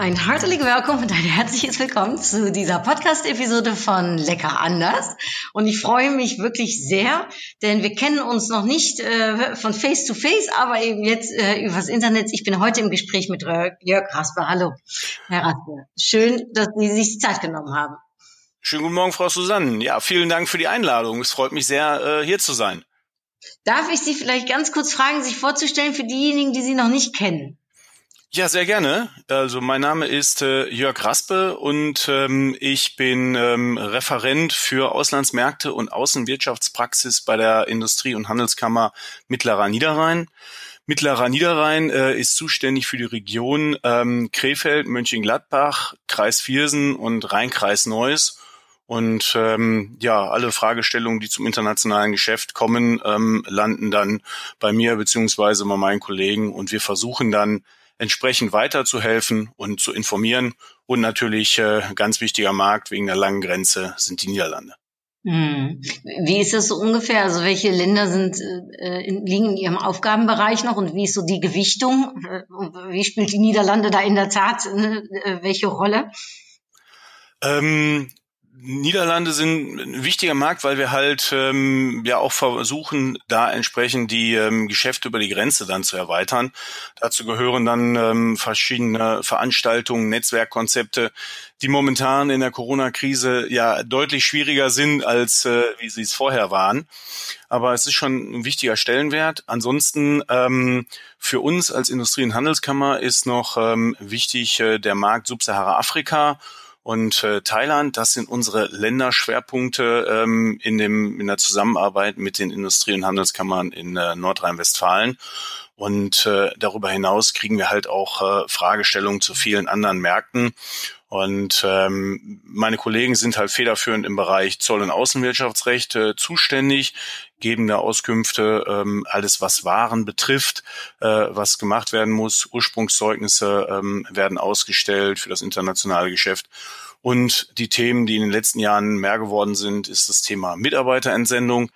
Ein herzlich willkommen und ein herzliches Willkommen zu dieser Podcast-Episode von Lecker anders. Und ich freue mich wirklich sehr, denn wir kennen uns noch nicht äh, von Face to Face, aber eben jetzt äh, übers Internet. Ich bin heute im Gespräch mit Jörg Rasper. Hallo, Herr Rasper. Schön, dass Sie sich die Zeit genommen haben. Schönen guten Morgen, Frau Susanne. Ja, vielen Dank für die Einladung. Es freut mich sehr, äh, hier zu sein. Darf ich Sie vielleicht ganz kurz fragen, sich vorzustellen für diejenigen, die Sie noch nicht kennen? Ja, sehr gerne. Also mein Name ist äh, Jörg Raspe und ähm, ich bin ähm, Referent für Auslandsmärkte und Außenwirtschaftspraxis bei der Industrie- und Handelskammer Mittlerer Niederrhein. Mittlerer Niederrhein äh, ist zuständig für die Region ähm, Krefeld, Mönchengladbach, Kreis Viersen und Rheinkreis Neuss. Und ähm, ja, alle Fragestellungen, die zum internationalen Geschäft kommen, ähm, landen dann bei mir beziehungsweise bei meinen Kollegen. Und wir versuchen dann entsprechend weiterzuhelfen und zu informieren. Und natürlich äh, ganz wichtiger Markt wegen der langen Grenze sind die Niederlande. Hm. Wie ist das so ungefähr? Also welche Länder sind, äh, liegen in Ihrem Aufgabenbereich noch und wie ist so die Gewichtung? Äh, wie spielt die Niederlande da in der Tat äh, welche Rolle? Ähm, Niederlande sind ein wichtiger Markt, weil wir halt ähm, ja auch versuchen, da entsprechend die ähm, Geschäfte über die Grenze dann zu erweitern. Dazu gehören dann ähm, verschiedene Veranstaltungen, Netzwerkkonzepte, die momentan in der Corona-Krise ja deutlich schwieriger sind, als äh, wie sie es vorher waren. Aber es ist schon ein wichtiger Stellenwert. Ansonsten ähm, für uns als Industrie- und Handelskammer ist noch ähm, wichtig äh, der Markt Subsahara-Afrika und äh, Thailand. Das sind unsere Länderschwerpunkte ähm, in, dem, in der Zusammenarbeit mit den Industrie- und Handelskammern in äh, Nordrhein-Westfalen. Und äh, darüber hinaus kriegen wir halt auch äh, Fragestellungen zu vielen anderen Märkten. Und ähm, meine Kollegen sind halt federführend im Bereich Zoll- und Außenwirtschaftsrecht äh, zuständig, geben da Auskünfte, ähm, alles was Waren betrifft, äh, was gemacht werden muss. Ursprungszeugnisse ähm, werden ausgestellt für das internationale Geschäft. Und die Themen, die in den letzten Jahren mehr geworden sind, ist das Thema Mitarbeiterentsendung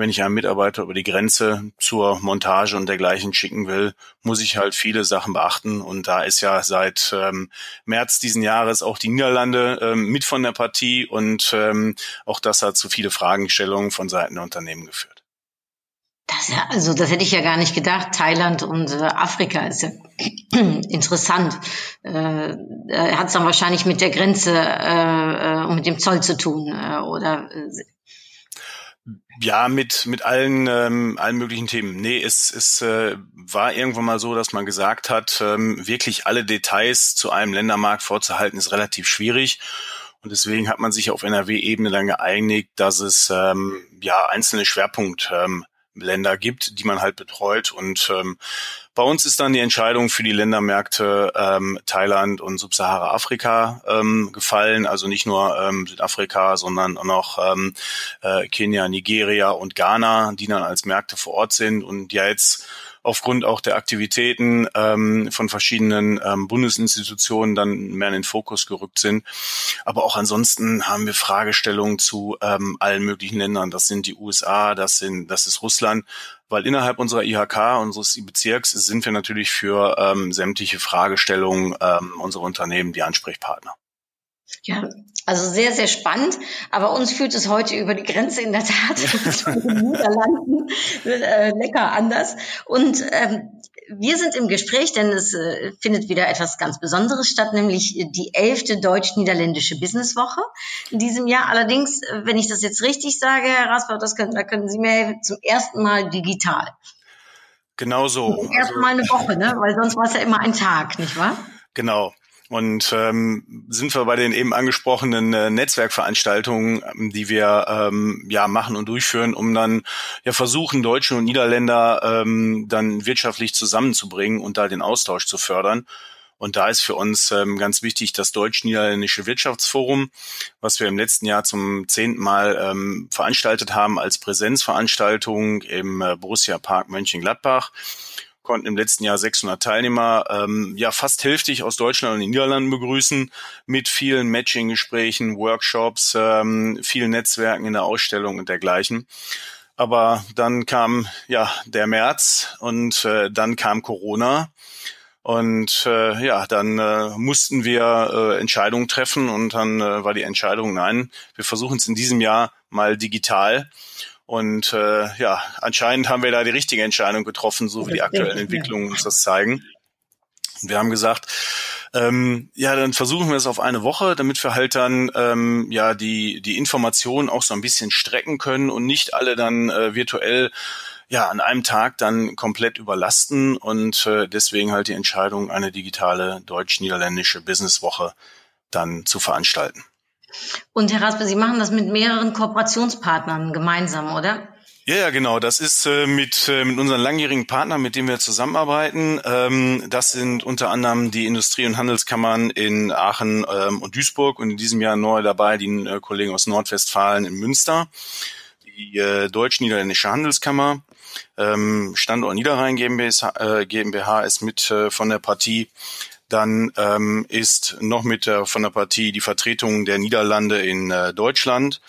wenn ich einen Mitarbeiter über die Grenze zur Montage und dergleichen schicken will, muss ich halt viele Sachen beachten. Und da ist ja seit ähm, März diesen Jahres auch die Niederlande ähm, mit von der Partie und ähm, auch das hat zu viele Fragestellungen von Seiten der Unternehmen geführt. Das, also das hätte ich ja gar nicht gedacht. Thailand und äh, Afrika ist ja interessant. Äh hat es dann wahrscheinlich mit der Grenze äh, äh, und mit dem Zoll zu tun äh, oder äh, ja, mit, mit allen, ähm, allen möglichen Themen. Nee, es, es äh, war irgendwann mal so, dass man gesagt hat, ähm, wirklich alle Details zu einem Ländermarkt vorzuhalten, ist relativ schwierig. Und deswegen hat man sich auf NRW-Ebene dann geeinigt, dass es ähm, ja einzelne Schwerpunkt ähm, Länder gibt, die man halt betreut. Und ähm, bei uns ist dann die Entscheidung für die Ländermärkte ähm, Thailand und Subsahara-Afrika ähm, gefallen. Also nicht nur ähm, Südafrika, sondern auch noch ähm, äh, Kenia, Nigeria und Ghana, die dann als Märkte vor Ort sind. Und ja jetzt aufgrund auch der Aktivitäten ähm, von verschiedenen ähm, Bundesinstitutionen dann mehr in den Fokus gerückt sind. Aber auch ansonsten haben wir Fragestellungen zu ähm, allen möglichen Ländern. Das sind die USA, das sind, das ist Russland, weil innerhalb unserer IHK, unseres Bezirks, sind wir natürlich für ähm, sämtliche Fragestellungen ähm, unserer Unternehmen die Ansprechpartner. Ja, also sehr, sehr spannend. Aber uns führt es heute über die Grenze in der Tat mit den Niederlanden äh, lecker anders. Und ähm, wir sind im Gespräch, denn es äh, findet wieder etwas ganz Besonderes statt, nämlich die elfte deutsch-niederländische Businesswoche in diesem Jahr. Allerdings, äh, wenn ich das jetzt richtig sage, Herr Rasper, das können, da können Sie mir helfen, zum ersten Mal digital. Genau so. Zum ersten Mal eine Woche, ne? Weil sonst war es ja immer ein Tag, nicht wahr? Genau. Und ähm, sind wir bei den eben angesprochenen äh, Netzwerkveranstaltungen, die wir ähm, ja machen und durchführen, um dann ja versuchen, Deutsche und Niederländer ähm, dann wirtschaftlich zusammenzubringen und da den Austausch zu fördern. Und da ist für uns ähm, ganz wichtig das Deutsch-Niederländische Wirtschaftsforum, was wir im letzten Jahr zum zehnten Mal ähm, veranstaltet haben als Präsenzveranstaltung im äh, Borussia Park Mönchengladbach. Konnten im letzten Jahr 600 Teilnehmer, ähm, ja fast hälftig aus Deutschland und den Niederlanden begrüßen, mit vielen Matching-Gesprächen, Workshops, ähm, vielen Netzwerken in der Ausstellung und dergleichen. Aber dann kam ja der März und äh, dann kam Corona. Und äh, ja, dann äh, mussten wir äh, Entscheidungen treffen und dann äh, war die Entscheidung, nein, wir versuchen es in diesem Jahr mal digital. Und äh, ja, anscheinend haben wir da die richtige Entscheidung getroffen, so wie die aktuellen Entwicklungen uns das zeigen. Wir haben gesagt, ähm, ja, dann versuchen wir es auf eine Woche, damit wir halt dann ähm, ja die die Informationen auch so ein bisschen strecken können und nicht alle dann äh, virtuell ja an einem Tag dann komplett überlasten und äh, deswegen halt die Entscheidung, eine digitale deutsch-niederländische Businesswoche dann zu veranstalten. Und Herr Raspe, Sie machen das mit mehreren Kooperationspartnern gemeinsam, oder? Ja, ja, genau. Das ist äh, mit, äh, mit unseren langjährigen Partnern, mit denen wir zusammenarbeiten. Ähm, das sind unter anderem die Industrie- und Handelskammern in Aachen ähm, und Duisburg und in diesem Jahr neu dabei die äh, Kollegen aus Nordwestfalen in Münster, die äh, Deutsch-Niederländische Handelskammer, ähm, Standort Niederrhein GmbH, äh, GmbH ist mit äh, von der Partie dann ähm, ist noch mit der, von der Partie die Vertretung der Niederlande in äh, Deutschland,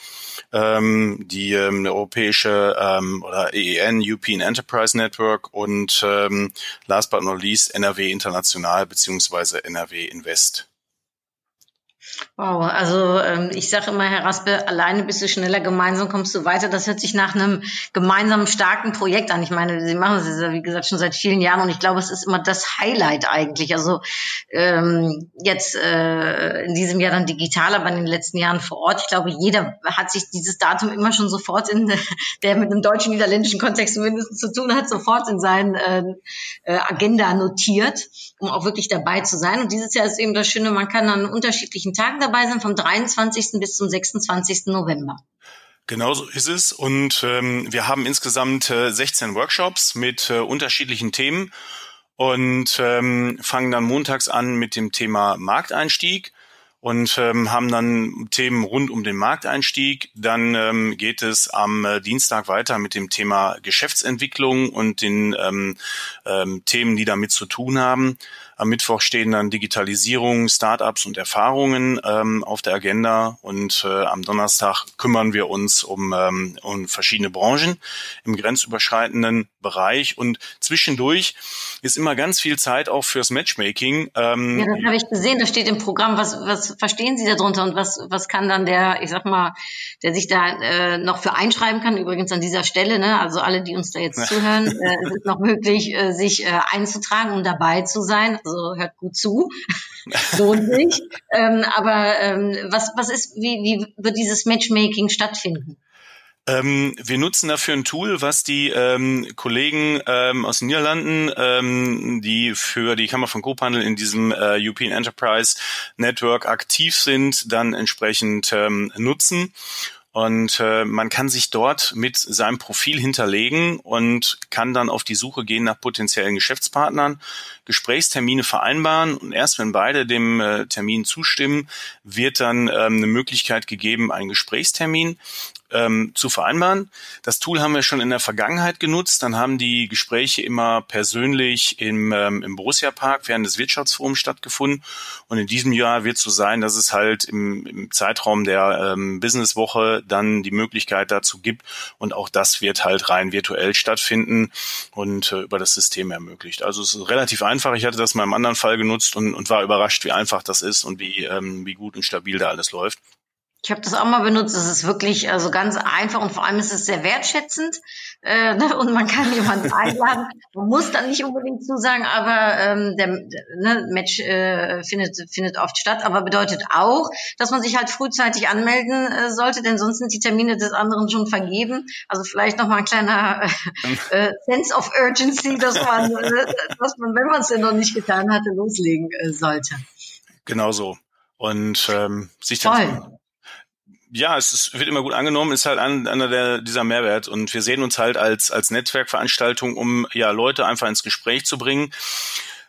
ähm, die ähm, europäische ähm, oder EEN, European Enterprise Network und ähm, last but not least NRW International beziehungsweise NRW Invest. Wow, also ähm, ich sage immer, Herr Raspe, alleine bist du schneller, gemeinsam kommst du weiter. Das hört sich nach einem gemeinsamen starken Projekt an. Ich meine, Sie machen es, wie gesagt, schon seit vielen Jahren und ich glaube, es ist immer das Highlight eigentlich. Also ähm, jetzt äh, in diesem Jahr dann digital, aber in den letzten Jahren vor Ort. Ich glaube, jeder hat sich dieses Datum immer schon sofort in der mit einem deutschen niederländischen Kontext zumindest zu tun hat, sofort in seinen äh, äh, Agenda notiert, um auch wirklich dabei zu sein. Und dieses Jahr ist eben das Schöne, man kann an unterschiedlichen Tagen dabei sein, vom 23. bis zum 26. November. Genauso ist es. Und ähm, wir haben insgesamt äh, 16 Workshops mit äh, unterschiedlichen Themen und ähm, fangen dann montags an mit dem Thema Markteinstieg und ähm, haben dann Themen rund um den Markteinstieg. Dann ähm, geht es am äh, Dienstag weiter mit dem Thema Geschäftsentwicklung und den ähm, ähm, Themen, die damit zu tun haben. Am Mittwoch stehen dann Digitalisierung, Startups und Erfahrungen ähm, auf der Agenda und äh, am Donnerstag kümmern wir uns um, ähm, um verschiedene Branchen im grenzüberschreitenden Bereich und zwischendurch ist immer ganz viel Zeit auch fürs Matchmaking. Ähm, ja, das habe ich gesehen, das steht im Programm. Was, was verstehen Sie darunter und was, was kann dann der, ich sag mal, der sich da äh, noch für einschreiben kann, übrigens an dieser Stelle, ne? also alle, die uns da jetzt zuhören, äh, es ist noch möglich, äh, sich äh, einzutragen, um dabei zu sein. Also also hört gut zu, lohnt sich. ähm, aber ähm, was, was ist, wie, wie wird dieses Matchmaking stattfinden? Ähm, wir nutzen dafür ein Tool, was die ähm, Kollegen ähm, aus den Niederlanden, ähm, die für die Kammer von Coophandel in diesem äh, European Enterprise Network aktiv sind, dann entsprechend ähm, nutzen. Und äh, man kann sich dort mit seinem Profil hinterlegen und kann dann auf die Suche gehen nach potenziellen Geschäftspartnern, Gesprächstermine vereinbaren und erst wenn beide dem äh, Termin zustimmen, wird dann ähm, eine Möglichkeit gegeben, einen Gesprächstermin ähm, zu vereinbaren. Das Tool haben wir schon in der Vergangenheit genutzt. Dann haben die Gespräche immer persönlich im, ähm, im Borussia Park während des Wirtschaftsforums stattgefunden. Und in diesem Jahr wird es so sein, dass es halt im, im Zeitraum der ähm, Businesswoche dann die Möglichkeit dazu gibt. Und auch das wird halt rein virtuell stattfinden und äh, über das System ermöglicht. Also es ist relativ einfach. Ich hatte das mal im anderen Fall genutzt und, und war überrascht, wie einfach das ist und wie, ähm, wie gut und stabil da alles läuft. Ich habe das auch mal benutzt. Es ist wirklich also ganz einfach und vor allem ist es sehr wertschätzend äh, ne? und man kann jemanden einladen. Man muss dann nicht unbedingt zusagen, aber ähm, der, ne, Match äh, findet findet oft statt, aber bedeutet auch, dass man sich halt frühzeitig anmelden äh, sollte, denn sonst sind die Termine des anderen schon vergeben. Also vielleicht noch mal ein kleiner äh, äh, Sense of Urgency, dass man, äh, dass man, wenn man es denn noch nicht getan hatte, loslegen äh, sollte. Genau so und ähm, sich dann ja, es ist, wird immer gut angenommen, ist halt ein, einer der, dieser Mehrwert. Und wir sehen uns halt als, als Netzwerkveranstaltung, um ja Leute einfach ins Gespräch zu bringen.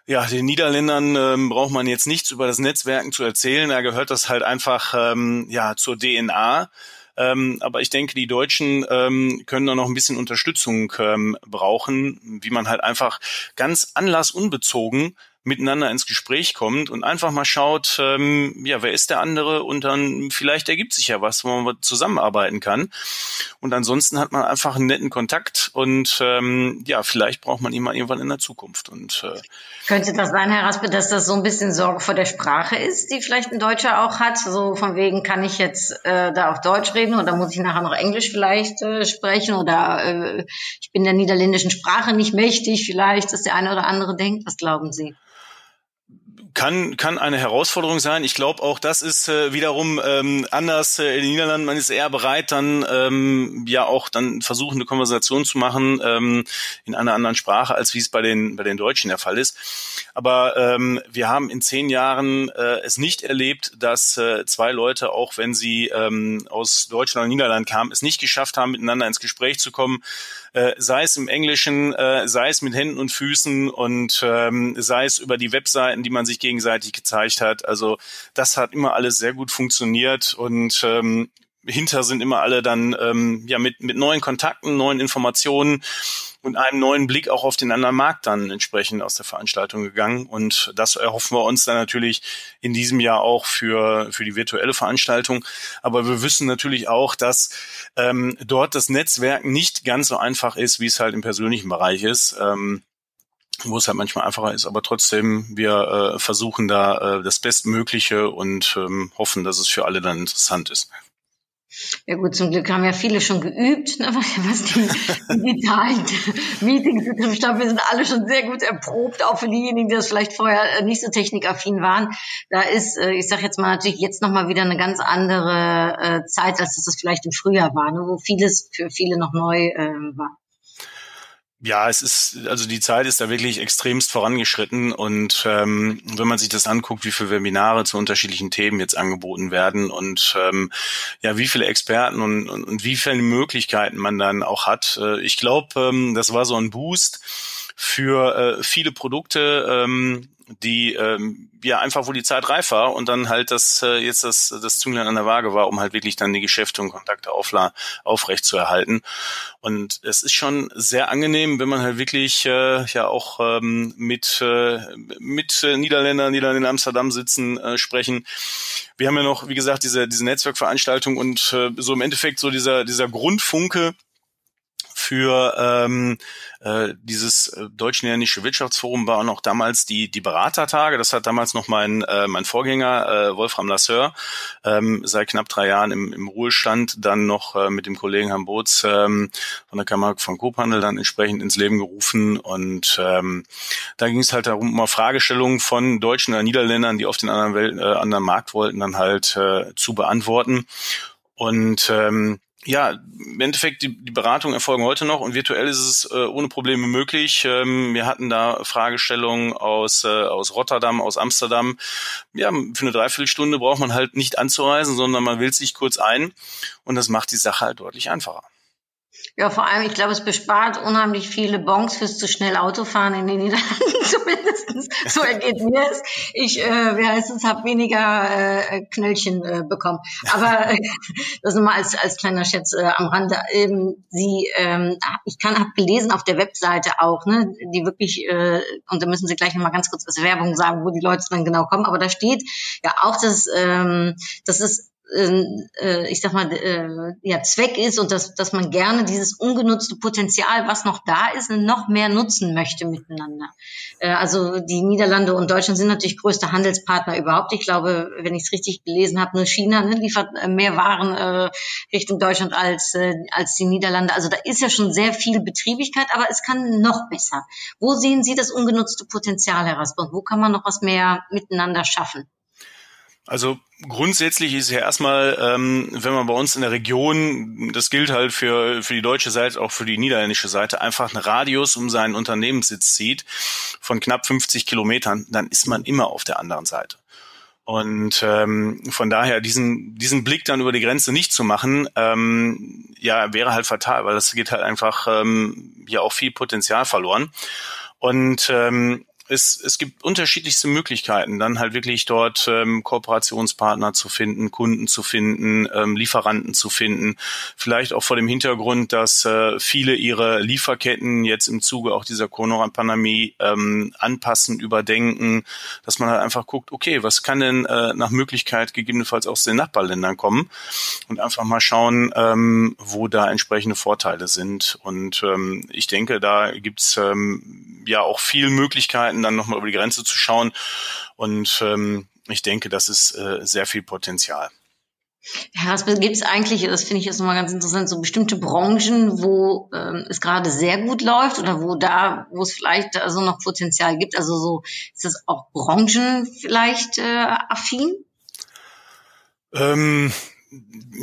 Ja, den Niederländern ähm, braucht man jetzt nichts über das Netzwerken zu erzählen. Da gehört das halt einfach ähm, ja zur DNA. Ähm, aber ich denke, die Deutschen ähm, können da noch ein bisschen Unterstützung ähm, brauchen, wie man halt einfach ganz anlassunbezogen miteinander ins Gespräch kommt und einfach mal schaut, ähm, ja, wer ist der andere und dann vielleicht ergibt sich ja was, wo man zusammenarbeiten kann. Und ansonsten hat man einfach einen netten Kontakt und ähm, ja, vielleicht braucht man ihn mal irgendwann in der Zukunft. Und äh, könnte das sein, Herr Raspe, dass das so ein bisschen Sorge vor der Sprache ist, die vielleicht ein Deutscher auch hat? So von wegen, kann ich jetzt äh, da auf Deutsch reden oder muss ich nachher noch Englisch vielleicht äh, sprechen oder äh, ich bin der niederländischen Sprache nicht mächtig, vielleicht, dass der eine oder andere denkt. Was glauben Sie? Kann, kann eine Herausforderung sein. Ich glaube auch, das ist äh, wiederum ähm, anders äh, in den Niederlanden. Man ist eher bereit, dann ähm, ja auch dann versuchen, eine Konversation zu machen ähm, in einer anderen Sprache, als wie es bei den bei den Deutschen der Fall ist. Aber ähm, wir haben in zehn Jahren äh, es nicht erlebt, dass äh, zwei Leute, auch wenn sie ähm, aus Deutschland oder Niederland kamen, es nicht geschafft haben, miteinander ins Gespräch zu kommen äh, sei es im Englischen, äh, sei es mit Händen und Füßen und ähm, sei es über die Webseiten, die man sich gegenseitig gezeigt hat. Also das hat immer alles sehr gut funktioniert und ähm, hinter sind immer alle dann ähm, ja mit, mit neuen Kontakten, neuen Informationen und einem neuen Blick auch auf den anderen Markt dann entsprechend aus der Veranstaltung gegangen. Und das erhoffen wir uns dann natürlich in diesem Jahr auch für, für die virtuelle Veranstaltung. Aber wir wissen natürlich auch, dass ähm, dort das Netzwerken nicht ganz so einfach ist, wie es halt im persönlichen Bereich ist. Ähm, wo es halt manchmal einfacher ist, aber trotzdem, wir äh, versuchen da äh, das Bestmögliche und ähm, hoffen, dass es für alle dann interessant ist. Ja gut, zum Glück haben ja viele schon geübt, ne, was die digitalen Meetings betrifft. Ich glaube, wir sind alle schon sehr gut erprobt, auch für diejenigen, die das vielleicht vorher äh, nicht so technikaffin waren. Da ist, äh, ich sage jetzt mal natürlich jetzt nochmal wieder eine ganz andere äh, Zeit, als das vielleicht im Frühjahr war, ne, wo vieles für viele noch neu war. Ja, es ist, also die Zeit ist da wirklich extremst vorangeschritten und ähm, wenn man sich das anguckt, wie viele Webinare zu unterschiedlichen Themen jetzt angeboten werden und ähm, ja, wie viele Experten und, und, und wie viele Möglichkeiten man dann auch hat. Äh, ich glaube, ähm, das war so ein Boost für äh, viele Produkte, ähm, die ähm, ja einfach, wo die Zeit reif war und dann halt das äh, jetzt das das Zünglein an der Waage war, um halt wirklich dann die Geschäfte und Kontakte aufla aufrecht zu erhalten. Und es ist schon sehr angenehm, wenn man halt wirklich äh, ja auch ähm, mit äh, mit äh, Niederländern, dann in Amsterdam sitzen, äh, sprechen. Wir haben ja noch, wie gesagt, diese diese Netzwerkveranstaltung und äh, so im Endeffekt so dieser dieser Grundfunke für ähm, äh, dieses äh, deutsch-niederländische Wirtschaftsforum war auch damals die, die Beratertage. Das hat damals noch mein, äh, mein Vorgänger äh, Wolfram Lasseur ähm, seit knapp drei Jahren im, im Ruhestand dann noch äh, mit dem Kollegen Herrn Boots ähm, von der Kammer von Kophandel dann entsprechend ins Leben gerufen. Und ähm, da ging es halt darum, mal Fragestellungen von Deutschen oder Niederländern, die auf den anderen, Welt, äh, anderen Markt wollten, dann halt äh, zu beantworten. Und ähm, ja, im Endeffekt, die, die Beratungen erfolgen heute noch und virtuell ist es äh, ohne Probleme möglich. Ähm, wir hatten da Fragestellungen aus, äh, aus Rotterdam, aus Amsterdam. Ja, für eine Dreiviertelstunde braucht man halt nicht anzureisen, sondern man wählt sich kurz ein und das macht die Sache halt deutlich einfacher. Ja, vor allem, ich glaube, es bespart unheimlich viele Bons fürs zu schnell Autofahren in den Niederlanden, zumindest. So ergeht mir es. Ich, äh, wie heißt es, habe weniger äh, Knöllchen äh, bekommen. Aber äh, das nur mal als, als kleiner Schätz äh, am Rande. Ähm, Sie, ähm, ich kann, habe gelesen auf der Webseite auch, ne, die wirklich, äh, und da müssen Sie gleich nochmal ganz kurz als Werbung sagen, wo die Leute dann genau kommen. Aber da steht ja auch, dass, ähm, dass es ich sag mal, äh, ja, Zweck ist und dass, dass man gerne dieses ungenutzte Potenzial, was noch da ist, noch mehr nutzen möchte miteinander. Äh, also die Niederlande und Deutschland sind natürlich größte Handelspartner überhaupt. Ich glaube, wenn ich es richtig gelesen habe, nur China ne, liefert mehr Waren äh, Richtung Deutschland als, äh, als die Niederlande. Also da ist ja schon sehr viel Betriebigkeit, aber es kann noch besser. Wo sehen Sie das ungenutzte Potenzial, Herr Rasper? Wo kann man noch was mehr miteinander schaffen? Also grundsätzlich ist ja erstmal, ähm, wenn man bei uns in der Region, das gilt halt für, für die deutsche Seite, auch für die niederländische Seite, einfach einen Radius um seinen Unternehmenssitz zieht von knapp 50 Kilometern, dann ist man immer auf der anderen Seite. Und ähm, von daher diesen diesen Blick dann über die Grenze nicht zu machen, ähm, ja wäre halt fatal, weil das geht halt einfach ähm, ja auch viel Potenzial verloren. Und ähm, es, es gibt unterschiedlichste Möglichkeiten, dann halt wirklich dort ähm, Kooperationspartner zu finden, Kunden zu finden, ähm, Lieferanten zu finden. Vielleicht auch vor dem Hintergrund, dass äh, viele ihre Lieferketten jetzt im Zuge auch dieser Corona-Pandemie ähm, anpassen, überdenken, dass man halt einfach guckt, okay, was kann denn äh, nach Möglichkeit gegebenenfalls aus den Nachbarländern kommen und einfach mal schauen, ähm, wo da entsprechende Vorteile sind. Und ähm, ich denke, da gibt's ähm, ja auch viel Möglichkeiten, dann nochmal über die Grenze zu schauen. Und ähm, ich denke, das ist äh, sehr viel Potenzial. Ja, was gibt es eigentlich, das finde ich jetzt nochmal ganz interessant, so bestimmte Branchen, wo ähm, es gerade sehr gut läuft oder wo da, wo es vielleicht also noch Potenzial gibt? Also so, ist das auch Branchen vielleicht äh, affin? Ähm,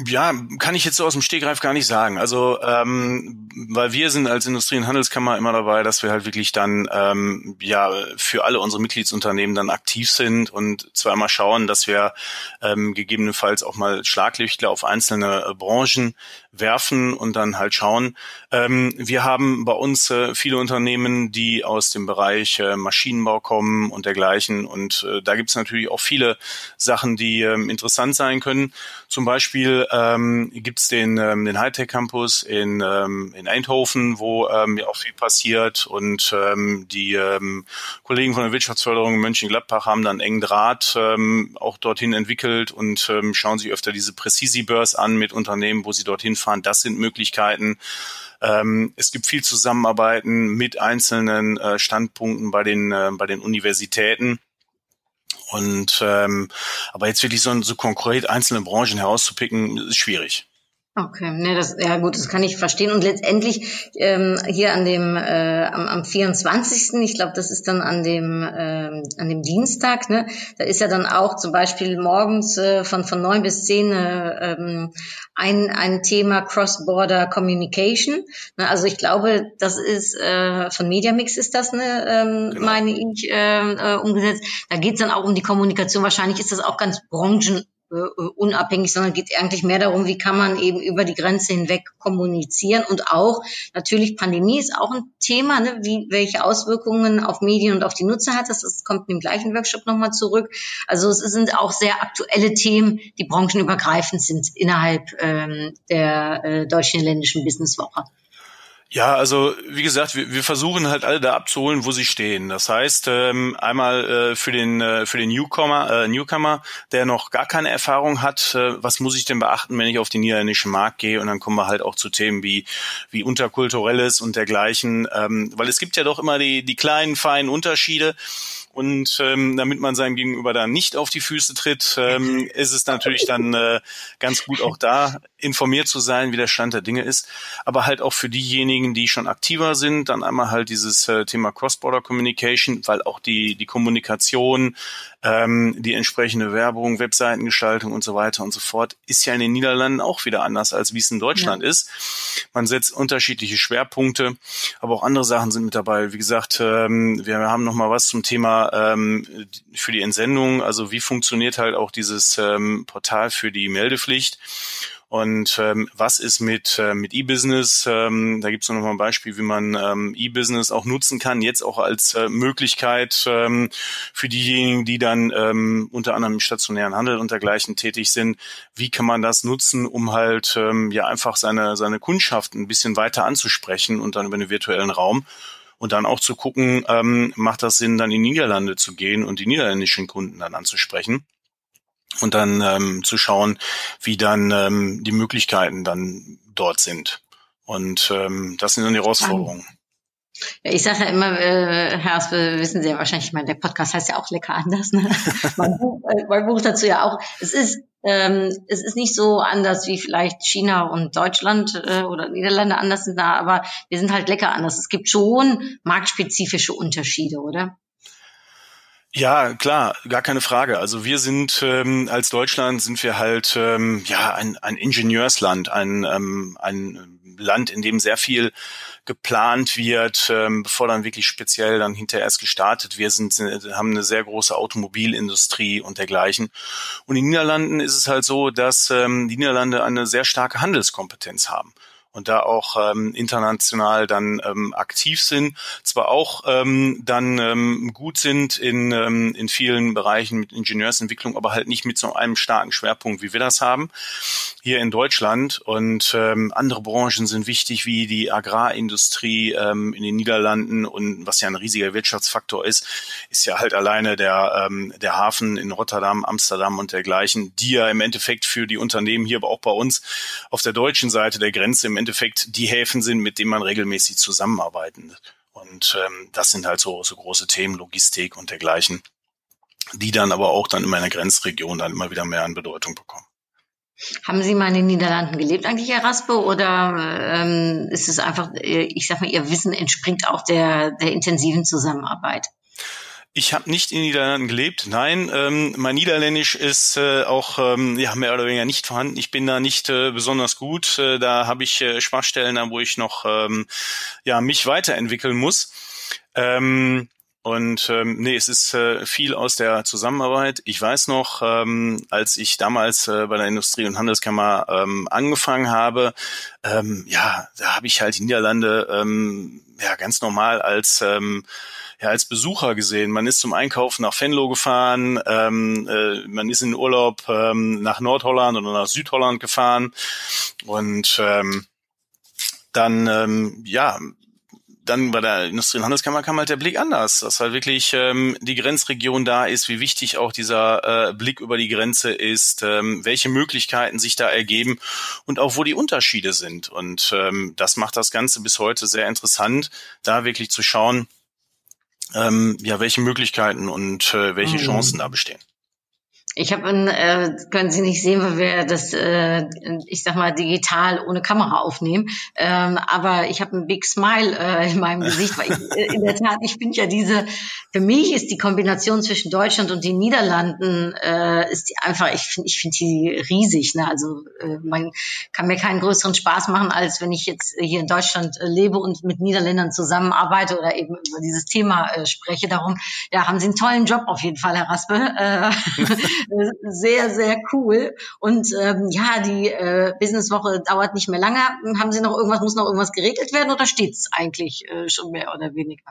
ja, kann ich jetzt so aus dem Stegreif gar nicht sagen. Also, ähm, weil wir sind als Industrie- und Handelskammer immer dabei, dass wir halt wirklich dann ähm, ja für alle unsere Mitgliedsunternehmen dann aktiv sind und zwar immer schauen, dass wir ähm, gegebenenfalls auch mal Schlaglichter auf einzelne äh, Branchen werfen und dann halt schauen. Ähm, wir haben bei uns äh, viele Unternehmen, die aus dem Bereich äh, Maschinenbau kommen und dergleichen und äh, da gibt es natürlich auch viele Sachen, die ähm, interessant sein können. Zum Beispiel ähm, gibt es den, ähm, den Hightech Campus in, ähm, in Eindhoven, wo ähm, ja auch viel passiert und ähm, die ähm, Kollegen von der Wirtschaftsförderung in Mönchengladbach haben dann engen Draht ähm, auch dorthin entwickelt und ähm, schauen sich öfter diese Präcisi-Börse an mit Unternehmen, wo sie dorthin fahren. Das sind Möglichkeiten. Ähm, es gibt viel Zusammenarbeiten mit einzelnen äh, Standpunkten bei den, äh, bei den Universitäten. Und ähm, aber jetzt wirklich so, so konkret einzelne Branchen herauszupicken, ist schwierig. Okay, ne, das ja gut, das kann ich verstehen. Und letztendlich ähm, hier an dem äh, am, am 24. Ich glaube, das ist dann an dem ähm, an dem Dienstag. Ne, da ist ja dann auch zum Beispiel morgens äh, von von neun bis zehn äh, ähm, ein ein Thema Cross-Border Communication. Ne, also ich glaube, das ist äh, von MediaMix ist das, ne, ähm, genau. meine ich, äh, äh, umgesetzt. Da geht es dann auch um die Kommunikation. Wahrscheinlich ist das auch ganz branchen äh, unabhängig, sondern geht eigentlich mehr darum, wie kann man eben über die Grenze hinweg kommunizieren und auch natürlich Pandemie ist auch ein Thema, ne, wie welche Auswirkungen auf Medien und auf die Nutzer hat das. Das kommt im gleichen Workshop nochmal zurück. Also es sind auch sehr aktuelle Themen, die branchenübergreifend sind innerhalb ähm, der äh, deutschen ländischen Businesswoche. Ja, also wie gesagt, wir, wir versuchen halt alle da abzuholen, wo sie stehen. Das heißt, ähm, einmal äh, für den äh, für den Newcomer, äh, Newcomer, der noch gar keine Erfahrung hat, äh, was muss ich denn beachten, wenn ich auf den niederländischen Markt gehe? Und dann kommen wir halt auch zu Themen wie wie Unterkulturelles und dergleichen, ähm, weil es gibt ja doch immer die die kleinen feinen Unterschiede. Und ähm, damit man seinem Gegenüber da nicht auf die Füße tritt, ähm, ist es natürlich dann äh, ganz gut auch da informiert zu sein, wie der Stand der Dinge ist. Aber halt auch für diejenigen, die schon aktiver sind, dann einmal halt dieses äh, Thema Cross-Border Communication, weil auch die, die Kommunikation, ähm, die entsprechende Werbung, Webseitengestaltung und so weiter und so fort, ist ja in den Niederlanden auch wieder anders, als wie es in Deutschland ja. ist. Man setzt unterschiedliche Schwerpunkte, aber auch andere Sachen sind mit dabei. Wie gesagt, ähm, wir haben noch mal was zum Thema ähm, für die Entsendung. Also wie funktioniert halt auch dieses ähm, Portal für die Meldepflicht? Und ähm, was ist mit, äh, mit E-Business? Ähm, da gibt es noch mal ein Beispiel, wie man ähm, E-Business auch nutzen kann, jetzt auch als äh, Möglichkeit ähm, für diejenigen, die dann ähm, unter anderem im stationären Handel und dergleichen tätig sind. Wie kann man das nutzen, um halt ähm, ja einfach seine, seine Kundschaft ein bisschen weiter anzusprechen und dann über den virtuellen Raum und dann auch zu gucken, ähm, macht das Sinn, dann in die Niederlande zu gehen und die niederländischen Kunden dann anzusprechen und dann ähm, zu schauen, wie dann ähm, die Möglichkeiten dann dort sind. Und ähm, das sind dann die Herausforderungen. Ja, ich sage ja immer, äh, Herr wissen Sie ja wahrscheinlich, ich meine, der Podcast heißt ja auch lecker anders. Ne? mein, Buch, äh, mein Buch dazu ja auch. Es ist ähm, es ist nicht so anders wie vielleicht China und Deutschland äh, oder Niederlande anders sind da, aber wir sind halt lecker anders. Es gibt schon marktspezifische Unterschiede, oder? Ja, klar, gar keine Frage. Also wir sind ähm, als Deutschland sind wir halt ähm, ja ein, ein Ingenieursland, ein, ähm, ein Land, in dem sehr viel geplant wird, ähm, bevor dann wirklich speziell dann hinterher erst gestartet Wir sind, haben eine sehr große Automobilindustrie und dergleichen. Und in den Niederlanden ist es halt so, dass ähm, die Niederlande eine sehr starke Handelskompetenz haben. Und da auch ähm, international dann ähm, aktiv sind, zwar auch ähm, dann ähm, gut sind in, ähm, in vielen Bereichen mit Ingenieursentwicklung, aber halt nicht mit so einem starken Schwerpunkt, wie wir das haben hier in Deutschland. Und ähm, andere Branchen sind wichtig, wie die Agrarindustrie ähm, in den Niederlanden und was ja ein riesiger Wirtschaftsfaktor ist, ist ja halt alleine der, ähm, der Hafen in Rotterdam, Amsterdam und dergleichen, die ja im Endeffekt für die Unternehmen hier, aber auch bei uns auf der deutschen Seite der Grenze im Endeffekt die Häfen sind, mit denen man regelmäßig zusammenarbeiten. Und ähm, das sind halt so, so große Themen, Logistik und dergleichen, die dann aber auch dann in der Grenzregion dann immer wieder mehr an Bedeutung bekommen. Haben Sie mal in den Niederlanden gelebt eigentlich, Herr Raspe, oder ähm, ist es einfach, äh, ich sag mal, Ihr Wissen entspringt auch der, der intensiven Zusammenarbeit? Ich habe nicht in den Niederlanden gelebt, nein. Ähm, mein Niederländisch ist äh, auch ähm, ja, mehr oder weniger nicht vorhanden. Ich bin da nicht äh, besonders gut. Äh, da habe ich äh, Schwachstellen, wo ich noch ähm, ja, mich weiterentwickeln muss. Ähm, und ähm, nee, es ist äh, viel aus der Zusammenarbeit. Ich weiß noch, ähm, als ich damals äh, bei der Industrie- und Handelskammer ähm, angefangen habe, ähm, ja, da habe ich halt die Niederlande ähm, ja ganz normal als ähm, ja als Besucher gesehen. Man ist zum Einkaufen nach Venlo gefahren, ähm, äh, man ist in Urlaub ähm, nach Nordholland oder nach Südholland gefahren und ähm, dann ähm, ja dann bei der Industrie- und Handelskammer kam halt der Blick anders, dass halt wirklich ähm, die Grenzregion da ist, wie wichtig auch dieser äh, Blick über die Grenze ist, ähm, welche Möglichkeiten sich da ergeben und auch wo die Unterschiede sind. Und ähm, das macht das Ganze bis heute sehr interessant, da wirklich zu schauen, ähm, ja, welche Möglichkeiten und äh, welche mhm. Chancen da bestehen. Ich habe, äh, können Sie nicht sehen, weil wir das, äh, ich sag mal, digital ohne Kamera aufnehmen. Ähm, aber ich habe ein Big Smile äh, in meinem Gesicht, weil ich, äh, in der Tat, ich finde ja diese, für mich ist die Kombination zwischen Deutschland und den Niederlanden, äh, ist die einfach, ich finde, ich finde die riesig. Ne? Also äh, man kann mir keinen größeren Spaß machen, als wenn ich jetzt hier in Deutschland äh, lebe und mit Niederländern zusammenarbeite oder eben über dieses Thema äh, spreche. Darum, ja, haben Sie einen tollen Job auf jeden Fall, Herr Raspe. Äh, sehr, sehr cool. Und ähm, ja, die äh, Businesswoche dauert nicht mehr lange. Haben Sie noch irgendwas, muss noch irgendwas geregelt werden oder steht's eigentlich äh, schon mehr oder weniger?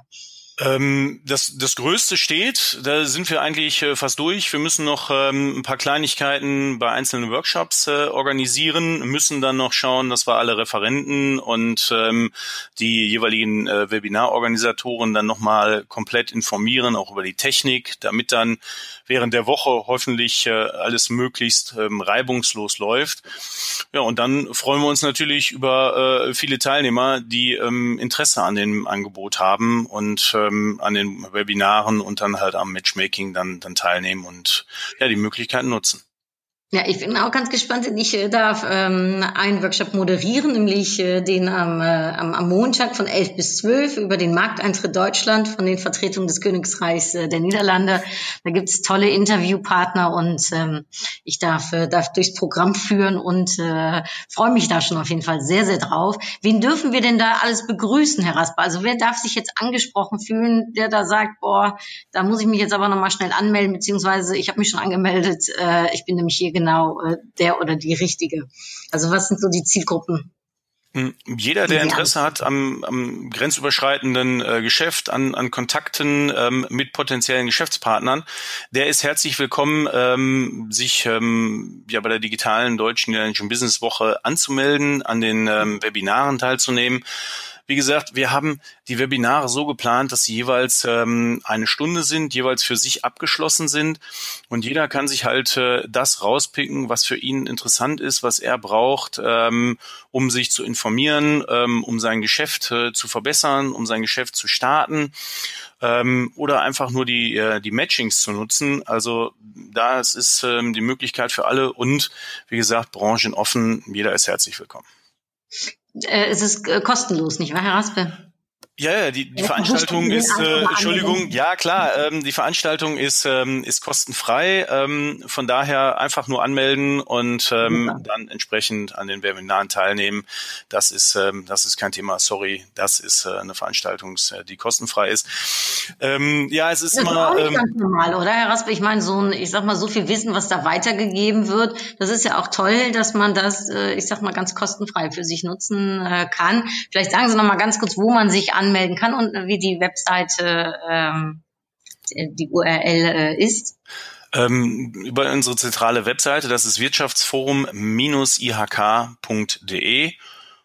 Ähm, das, das Größte steht, da sind wir eigentlich äh, fast durch. Wir müssen noch ähm, ein paar Kleinigkeiten bei einzelnen Workshops äh, organisieren, müssen dann noch schauen, dass wir alle Referenten und ähm, die jeweiligen äh, Webinarorganisatoren dann nochmal komplett informieren, auch über die Technik, damit dann während der Woche hoffentlich alles möglichst reibungslos läuft. Ja, und dann freuen wir uns natürlich über viele Teilnehmer, die Interesse an dem Angebot haben und ähm, an den Webinaren und dann halt am Matchmaking dann, dann teilnehmen und ja, die Möglichkeiten nutzen. Ja, ich bin auch ganz gespannt. Ich äh, darf ähm, einen Workshop moderieren, nämlich äh, den am, äh, am, Montag von 11 bis 12 über den Markteintritt Deutschland von den Vertretungen des Königreichs äh, der Niederlande. Da gibt's tolle Interviewpartner und ähm, ich darf, äh, darf durchs Programm führen und äh, freue mich da schon auf jeden Fall sehr, sehr drauf. Wen dürfen wir denn da alles begrüßen, Herr Rasper? Also wer darf sich jetzt angesprochen fühlen, der da sagt, boah, da muss ich mich jetzt aber nochmal schnell anmelden, beziehungsweise ich habe mich schon angemeldet. Äh, ich bin nämlich hier genau äh, der oder die Richtige? Also was sind so die Zielgruppen? Hm, jeder, der Interesse hat am, am grenzüberschreitenden äh, Geschäft, an, an Kontakten ähm, mit potenziellen Geschäftspartnern, der ist herzlich willkommen, ähm, sich ähm, ja bei der digitalen deutschen niederländischen Businesswoche anzumelden, an den ähm, Webinaren teilzunehmen. Wie gesagt, wir haben die Webinare so geplant, dass sie jeweils ähm, eine Stunde sind, jeweils für sich abgeschlossen sind und jeder kann sich halt äh, das rauspicken, was für ihn interessant ist, was er braucht, ähm, um sich zu informieren, ähm, um sein Geschäft äh, zu verbessern, um sein Geschäft zu starten ähm, oder einfach nur die, äh, die Matchings zu nutzen. Also da ist ähm, die Möglichkeit für alle und wie gesagt, branchenoffen, jeder ist herzlich willkommen. Äh, es ist äh, kostenlos, nicht wahr, Herr Raspe? Ja, ja, die, die Veranstaltung ist, äh, Entschuldigung, ja klar, ähm, die Veranstaltung ist, ähm, ist kostenfrei. Ähm, von daher einfach nur anmelden und ähm, ja. dann entsprechend an den Webinaren teilnehmen. Das ist, ähm, das ist kein Thema, sorry, das ist äh, eine Veranstaltung, die kostenfrei ist. Ähm, ja, es ist das immer. Ist auch ähm, ganz normal, oder Herr Raspe? Ich meine, so ein, ich sag mal, so viel Wissen, was da weitergegeben wird, das ist ja auch toll, dass man das, äh, ich sag mal, ganz kostenfrei für sich nutzen äh, kann. Vielleicht sagen Sie noch mal ganz kurz, wo man sich an anmelden kann und wie die Webseite, ähm, die URL äh, ist? Ähm, über unsere zentrale Webseite, das ist wirtschaftsforum-ihk.de.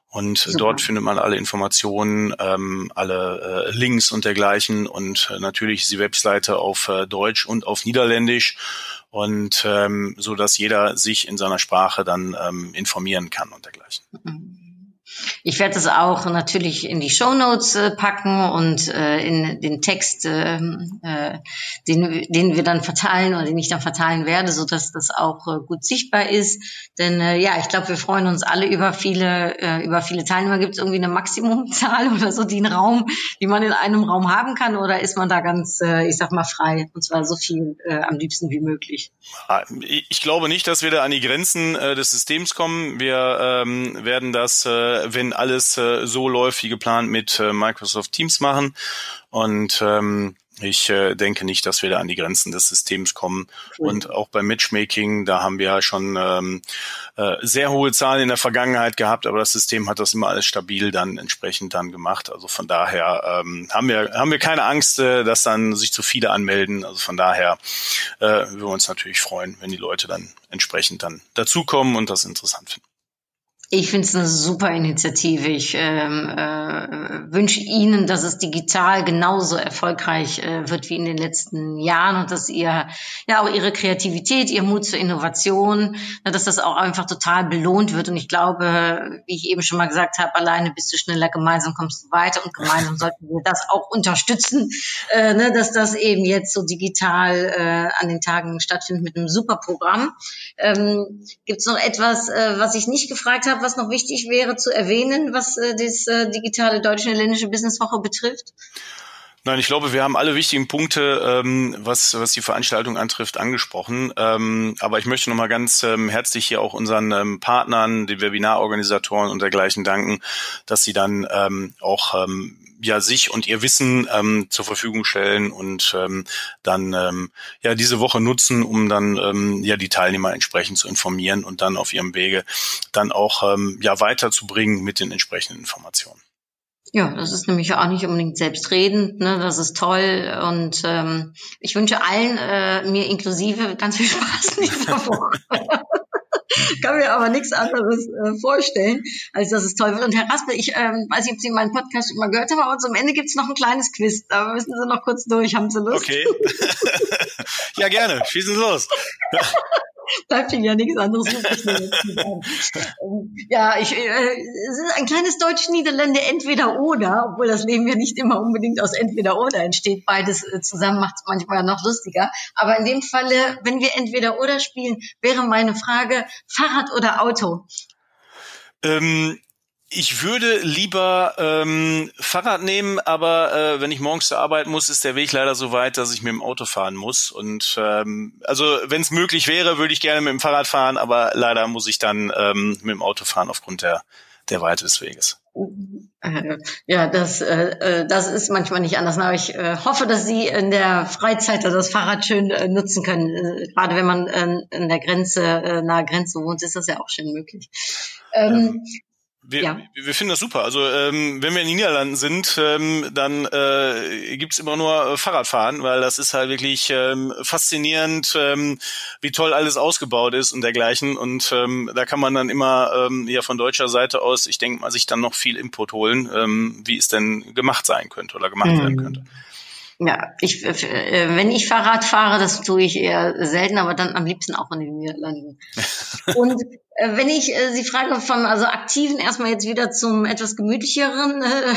Und Super. dort findet man alle Informationen, ähm, alle äh, Links und dergleichen. Und äh, natürlich ist die Webseite auf äh, Deutsch und auf Niederländisch. Und ähm, so dass jeder sich in seiner Sprache dann ähm, informieren kann und dergleichen. Mhm. Ich werde es auch natürlich in die Show Notes äh, packen und äh, in den Text, äh, äh, den, den wir dann verteilen oder den ich dann verteilen werde, so dass das auch äh, gut sichtbar ist. Denn äh, ja, ich glaube, wir freuen uns alle über viele, äh, über viele Teilnehmer. Gibt es irgendwie eine Maximumzahl oder so, die einen Raum, die man in einem Raum haben kann, oder ist man da ganz, äh, ich sag mal, frei und zwar so viel äh, am liebsten wie möglich? Ah, ich glaube nicht, dass wir da an die Grenzen äh, des Systems kommen. Wir ähm, werden das, äh, wenn alles äh, so läuft wie geplant mit äh, Microsoft Teams machen. Und ähm, ich äh, denke nicht, dass wir da an die Grenzen des Systems kommen. Mhm. Und auch beim Matchmaking, da haben wir ja schon ähm, äh, sehr hohe Zahlen in der Vergangenheit gehabt, aber das System hat das immer alles stabil dann entsprechend dann gemacht. Also von daher ähm, haben wir haben wir keine Angst, äh, dass dann sich zu viele anmelden. Also von daher äh, würden wir uns natürlich freuen, wenn die Leute dann entsprechend dann dazukommen und das interessant finden. Ich finde es eine super Initiative. Ich ähm, äh, wünsche Ihnen, dass es digital genauso erfolgreich äh, wird wie in den letzten Jahren und dass ihr ja auch Ihre Kreativität, Ihr Mut zur Innovation, na, dass das auch einfach total belohnt wird. Und ich glaube, wie ich eben schon mal gesagt habe, alleine bist du schneller, gemeinsam kommst du weiter und gemeinsam sollten wir das auch unterstützen, äh, ne, dass das eben jetzt so digital äh, an den Tagen stattfindet mit einem super Programm. Ähm, Gibt es noch etwas, äh, was ich nicht gefragt habe? Was noch wichtig wäre zu erwähnen, was äh, das äh, digitale deutsch-niederländische Businesswoche betrifft? Nein, ich glaube, wir haben alle wichtigen Punkte, ähm, was, was die Veranstaltung antrifft, angesprochen. Ähm, aber ich möchte nochmal ganz ähm, herzlich hier auch unseren ähm, Partnern, den Webinarorganisatoren und dergleichen danken, dass sie dann ähm, auch ähm, ja sich und ihr Wissen ähm, zur Verfügung stellen und ähm, dann ähm, ja diese Woche nutzen, um dann ähm, ja die Teilnehmer entsprechend zu informieren und dann auf ihrem Wege dann auch ähm, ja weiterzubringen mit den entsprechenden Informationen. Ja, das ist nämlich auch nicht unbedingt selbstredend, ne? das ist toll und ähm, ich wünsche allen, äh, mir inklusive, ganz viel Spaß in dieser Woche. kann mir aber nichts anderes äh, vorstellen, als dass es toll wird. Und Herr Raspel, ich ähm, weiß nicht, ob Sie meinen Podcast schon mal gehört haben, aber zum Ende gibt's noch ein kleines Quiz. Da müssen Sie noch kurz durch. Haben Sie Lust? Okay. ja, gerne. Schießen Sie los. bleibt Ihnen ja nichts anderes übrig. Ja, ich, äh, es ist ein kleines Deutsch-Niederlande entweder oder, obwohl das Leben ja nicht immer unbedingt aus entweder oder entsteht. Beides äh, zusammen macht es manchmal noch lustiger. Aber in dem Falle, wenn wir entweder oder spielen, wäre meine Frage Fahrrad oder Auto? Ähm, ich würde lieber ähm, Fahrrad nehmen, aber äh, wenn ich morgens zur Arbeit muss, ist der Weg leider so weit, dass ich mit dem Auto fahren muss. Und ähm, also wenn es möglich wäre, würde ich gerne mit dem Fahrrad fahren, aber leider muss ich dann ähm, mit dem Auto fahren aufgrund der der Weite des Weges. Äh, ja, das, äh, äh, das ist manchmal nicht anders. Aber ich äh, hoffe, dass Sie in der Freizeit das Fahrrad schön äh, nutzen können. Gerade wenn man äh, in der Grenze, nahe Grenze wohnt, ist das ja auch schön möglich. Ähm, ja. Wir, ja. wir finden das super. Also ähm, wenn wir in den Niederlanden sind, ähm, dann äh, gibt immer nur äh, Fahrradfahren, weil das ist halt wirklich ähm, faszinierend, ähm, wie toll alles ausgebaut ist und dergleichen. Und ähm, da kann man dann immer ähm, ja von deutscher Seite aus, ich denke mal, sich dann noch viel Input holen, ähm, wie es denn gemacht sein könnte oder gemacht mhm. werden könnte. Ja, ich, äh, wenn ich Fahrrad fahre, das tue ich eher selten, aber dann am liebsten auch in den Niederlanden. Und äh, wenn ich äh, Sie frage vom also aktiven erstmal jetzt wieder zum etwas gemütlicheren äh,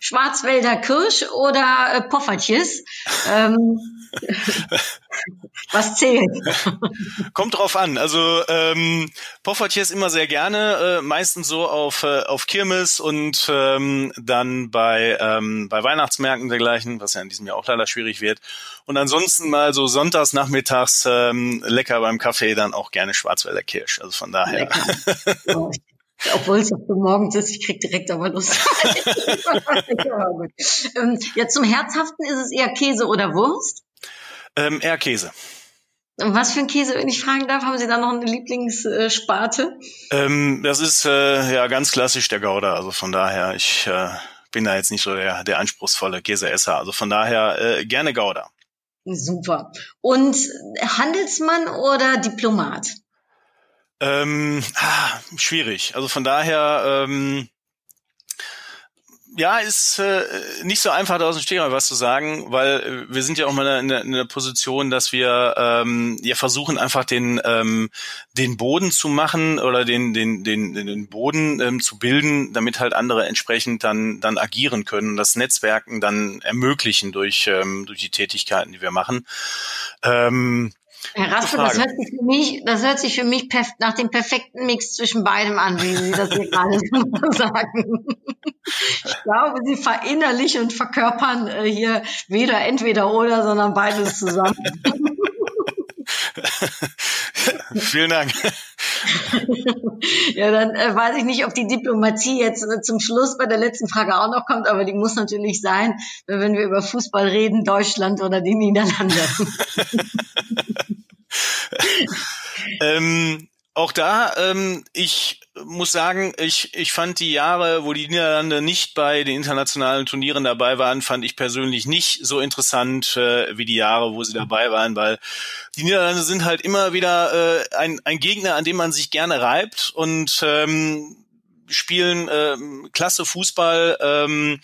Schwarzwälder Kirsch oder äh, Poffertjes. Ähm, Was zählt? Kommt drauf an. Also ähm, Poffertjes immer sehr gerne, äh, meistens so auf äh, auf Kirmes und ähm, dann bei ähm, bei Weihnachtsmärkten dergleichen, was ja in diesem Jahr auch leider schwierig wird. Und ansonsten mal so sonntags nachmittags ähm, lecker beim Kaffee dann auch gerne Schwarzwälder Kirsch. Also von daher. Oh, obwohl es so morgens ist, ich krieg direkt aber Lust. ähm, ja, zum Herzhaften ist es eher Käse oder Wurst? Ähm, eher Käse. Und was für ein Käse, wenn ich fragen darf, haben Sie da noch eine Lieblingssparte? Ähm, das ist äh, ja ganz klassisch der Gouda. Also von daher, ich äh, bin da jetzt nicht so der, der anspruchsvolle Käseesser. Also von daher äh, gerne Gouda. Super. Und Handelsmann oder Diplomat? Ähm, ah, schwierig. Also von daher, ähm, ja, ist äh, nicht so einfach, da aus dem Stegreif was zu sagen, weil äh, wir sind ja auch mal in der, in der Position, dass wir ähm, ja versuchen, einfach den ähm, den Boden zu machen oder den den den den Boden ähm, zu bilden, damit halt andere entsprechend dann dann agieren können, das Netzwerken dann ermöglichen durch ähm, durch die Tätigkeiten, die wir machen. Ähm, Herr Raspe, das hört sich für mich, das hört sich für mich nach dem perfekten Mix zwischen beidem an, wie Sie das hier gerade sagen. Ich glaube, Sie verinnerlichen und verkörpern äh, hier weder entweder oder, sondern beides zusammen. Vielen Dank. ja, dann äh, weiß ich nicht, ob die Diplomatie jetzt äh, zum Schluss bei der letzten Frage auch noch kommt, aber die muss natürlich sein, wenn wir über Fußball reden, Deutschland oder die Niederlande. ähm, auch da, ähm, ich muss sagen, ich, ich fand die Jahre, wo die Niederlande nicht bei den internationalen Turnieren dabei waren, fand ich persönlich nicht so interessant äh, wie die Jahre, wo sie dabei waren, weil die Niederlande sind halt immer wieder äh, ein, ein Gegner, an dem man sich gerne reibt und ähm, spielen ähm, klasse Fußball ähm,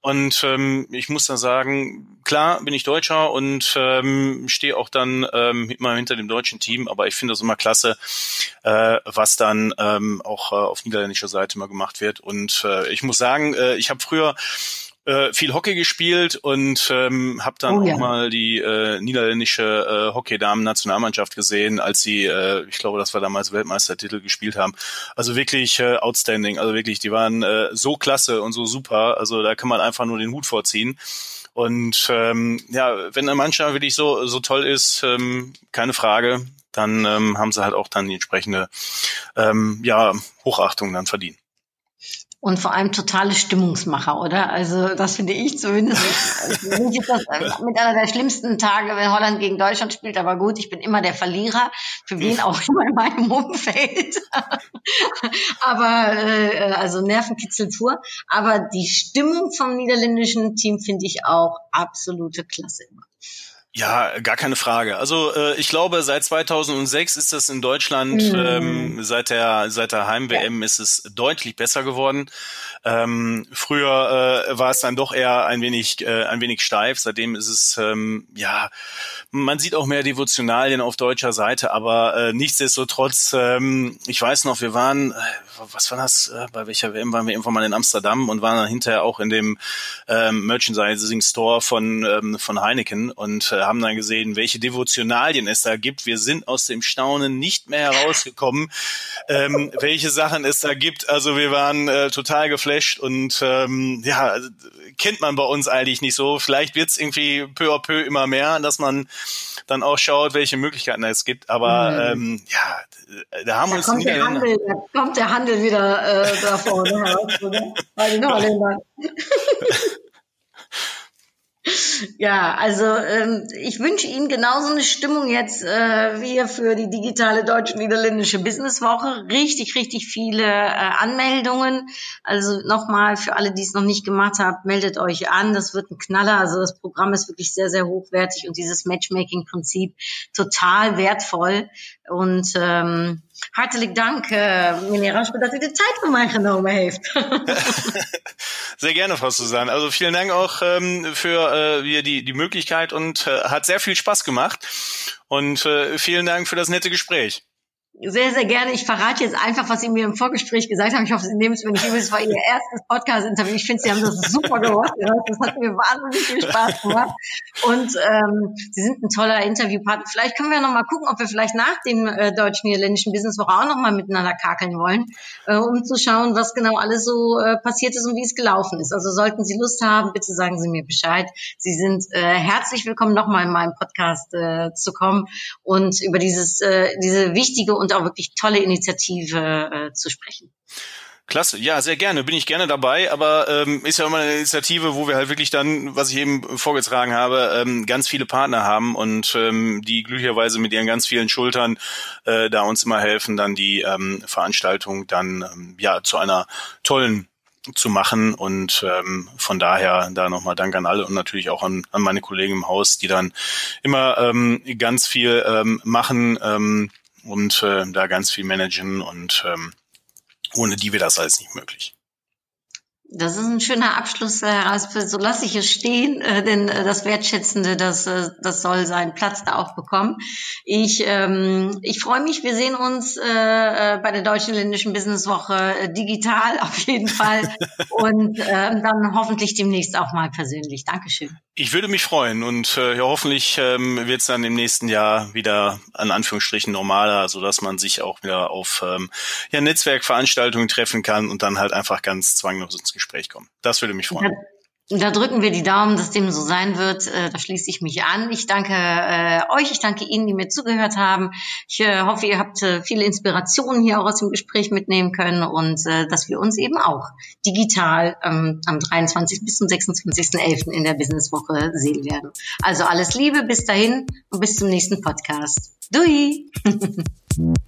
und ähm, ich muss da sagen, klar bin ich Deutscher und ähm, stehe auch dann ähm, immer hinter dem deutschen Team, aber ich finde das immer klasse, äh, was dann ähm, auch äh, auf niederländischer Seite mal gemacht wird. Und äh, ich muss sagen, äh, ich habe früher äh, viel Hockey gespielt und ähm, habe dann oh, ja. auch mal die äh, niederländische äh, Hockey-Damen-Nationalmannschaft gesehen, als sie, äh, ich glaube, das war damals Weltmeistertitel gespielt haben. Also wirklich äh, outstanding. Also wirklich, die waren äh, so klasse und so super. Also da kann man einfach nur den Hut vorziehen. Und ähm, ja, wenn eine Mannschaft wirklich so so toll ist, ähm, keine Frage, dann ähm, haben sie halt auch dann die entsprechende ähm, ja Hochachtung dann verdient und vor allem totale Stimmungsmacher, oder? Also das finde ich zumindest. Also, ist das äh, mit einer der schlimmsten Tage, wenn Holland gegen Deutschland spielt. Aber gut, ich bin immer der Verlierer, für wen auch immer in meinem Umfeld. aber äh, also Nervenkitzel pur. Aber die Stimmung vom niederländischen Team finde ich auch absolute Klasse immer. Ja, gar keine Frage. Also äh, ich glaube, seit 2006 ist das in Deutschland, mhm. ähm, seit der seit der Heim-WM ja. ist es deutlich besser geworden. Ähm, früher äh, war es dann doch eher ein wenig äh, ein wenig steif. Seitdem ist es ähm, ja, man sieht auch mehr Devotionalien auf deutscher Seite, aber äh, nichtsdestotrotz, ähm, ich weiß noch, wir waren, äh, was war das? Äh, bei welcher WM waren wir irgendwann mal in Amsterdam und waren dann hinterher auch in dem ähm, Merchandising Store von ähm, von Heineken und äh, haben dann gesehen, welche Devotionalien es da gibt. Wir sind aus dem Staunen nicht mehr herausgekommen, ähm, welche Sachen es da gibt. Also wir waren äh, total geflasht und ähm, ja, kennt man bei uns eigentlich nicht so. Vielleicht wird es irgendwie peu à peu immer mehr, dass man dann auch schaut, welche Möglichkeiten es gibt. Aber mhm. ähm, ja, da haben wir uns kommt der Handel, Da kommt der Handel wieder äh, da vorne heraus, bei den Holländern. Ja, also ähm, ich wünsche Ihnen genauso eine Stimmung jetzt äh, wie für die digitale deutsch-niederländische Businesswoche. Richtig, richtig viele äh, Anmeldungen. Also nochmal für alle, die es noch nicht gemacht haben, meldet euch an. Das wird ein Knaller. Also das Programm ist wirklich sehr, sehr hochwertig und dieses Matchmaking-Prinzip total wertvoll. Und ähm, hartelijk dank, uh, meneer Rasper, dat u de tijd voor mij genomen heeft. sehr gerne, Frau Susanne. Also vielen Dank auch ähm, für äh, die, die Möglichkeit und äh, hat sehr viel Spaß gemacht. Und äh, vielen Dank für das nette Gespräch. Sehr, sehr gerne. Ich verrate jetzt einfach, was Sie mir im Vorgespräch gesagt haben. Ich hoffe, Sie nehmen es mir nicht übel. Es war Ihr erstes Podcast-Interview. Ich finde, Sie haben das super gemacht. Das hat mir wahnsinnig viel Spaß gemacht. Und ähm, Sie sind ein toller Interviewpartner. Vielleicht können wir noch mal gucken, ob wir vielleicht nach dem äh, deutsch-niederländischen Businesswoche auch noch mal miteinander kakeln wollen, äh, um zu schauen, was genau alles so äh, passiert ist und wie es gelaufen ist. Also sollten Sie Lust haben, bitte sagen Sie mir Bescheid. Sie sind äh, herzlich willkommen, noch mal in meinem Podcast äh, zu kommen und über dieses äh, diese wichtige und auch wirklich tolle Initiative äh, zu sprechen. Klasse, ja, sehr gerne, bin ich gerne dabei, aber ähm, ist ja immer eine Initiative, wo wir halt wirklich dann, was ich eben vorgetragen habe, ähm, ganz viele Partner haben und ähm, die glücklicherweise mit ihren ganz vielen Schultern äh, da uns immer helfen, dann die ähm, Veranstaltung dann ähm, ja zu einer tollen zu machen und ähm, von daher da nochmal Dank an alle und natürlich auch an, an meine Kollegen im Haus, die dann immer ähm, ganz viel ähm, machen. Ähm, und äh, da ganz viel managen und ähm, ohne die wäre das alles nicht möglich. Das ist ein schöner Abschluss, Herr Raspel. So lasse ich es stehen, äh, denn äh, das Wertschätzende, das, äh, das soll seinen Platz da auch bekommen. Ich, ähm, ich freue mich, wir sehen uns äh, bei der Deutschen Ländischen Businesswoche digital auf jeden Fall und äh, dann hoffentlich demnächst auch mal persönlich. Dankeschön. Ich würde mich freuen und äh, ja, hoffentlich ähm, wird es dann im nächsten Jahr wieder an Anführungsstrichen normaler, so dass man sich auch wieder auf ähm, ja, Netzwerkveranstaltungen treffen kann und dann halt einfach ganz zwanglos ins Gespräch kommen. Das würde mich freuen. Da drücken wir die Daumen, dass dem so sein wird. Äh, da schließe ich mich an. Ich danke äh, euch, ich danke Ihnen, die mir zugehört haben. Ich äh, hoffe, ihr habt äh, viele Inspirationen hier auch aus dem Gespräch mitnehmen können und äh, dass wir uns eben auch digital ähm, am 23. bis zum 26.11. in der Businesswoche sehen werden. Also alles Liebe, bis dahin und bis zum nächsten Podcast. Dui!